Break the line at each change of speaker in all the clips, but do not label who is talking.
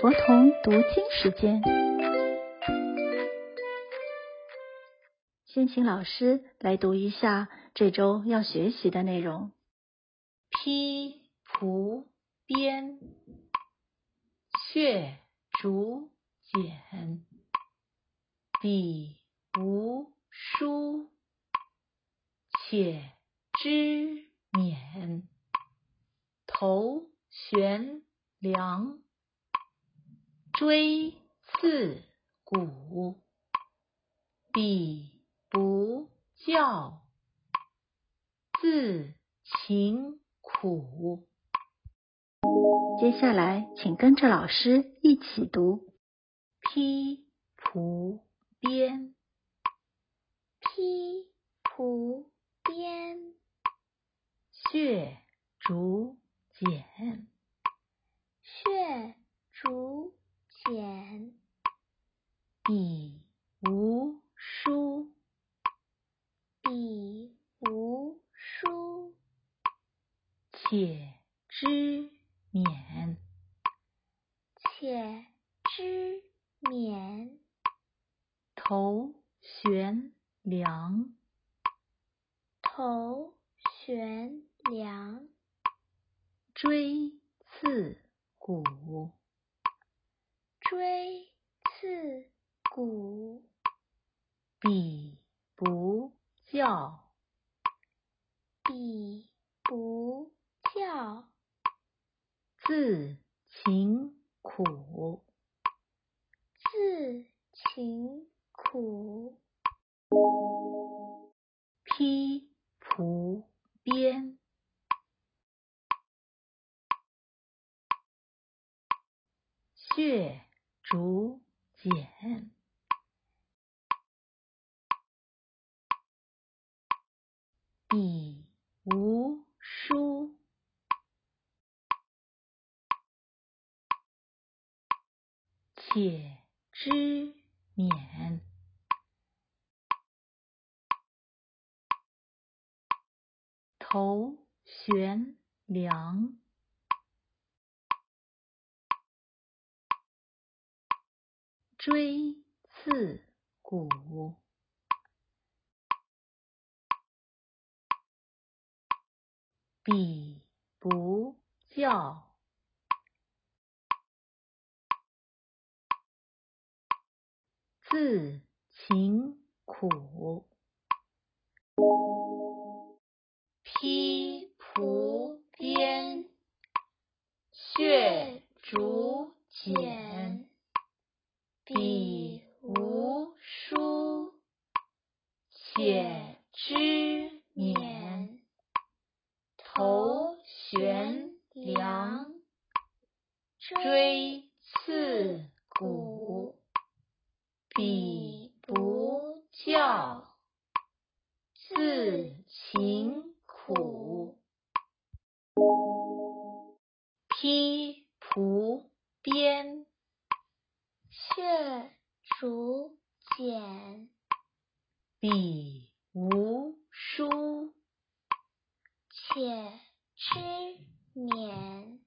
佛童读经时间，先请老师来读一下这周要学习的内容。
披蒲鞭，血竹简，笔无书，且知勉。头悬梁，锥刺股，彼不教，自勤苦。
接下来，请跟着老师一起读：
披蒲鞭，
披蒲鞭，
血竹简，
血竹简，
笔无书，
笔无书，
且知勉。
且知勉。
头悬梁，
头悬梁，
锥刺股，
锥刺股，
彼不教，
彼不教，
自勤苦。
自勤苦。
披蒲鞭，竹简，笔无书，且知勉。头悬梁，锥刺股，彼不教，自勤苦。
披蒲鞭，血竹简，笔无书，且知勉。头悬梁，锥刺股，彼不教，自勤苦。
披蒲鞭，
血竹简，
笔无书，
且知勉。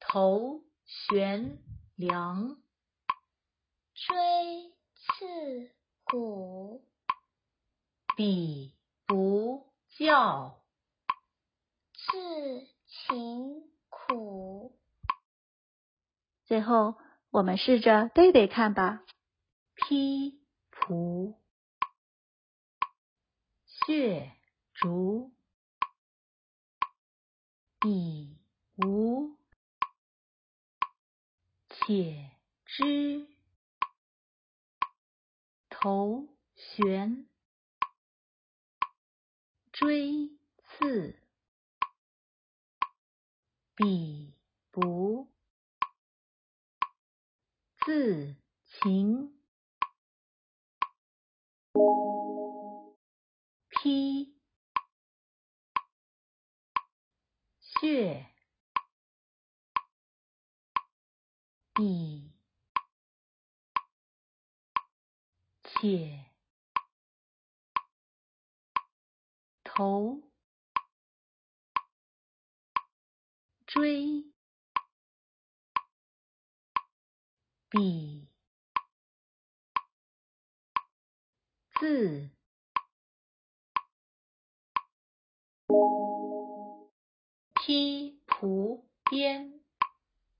头悬梁，
锥刺股，
彼不教，
自勤苦。
最后，我们试着背背看吧。
披蒲，血竹，笔无，且知，头悬，锥刺，比不，自勤。披，血，笔，且，头，锥，笔，字，披蒲编，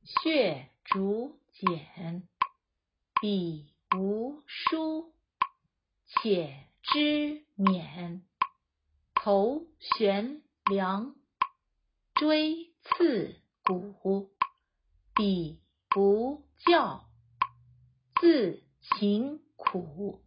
血竹简，笔无书，且知勉。头悬梁，锥刺股，笔不教，自勤苦。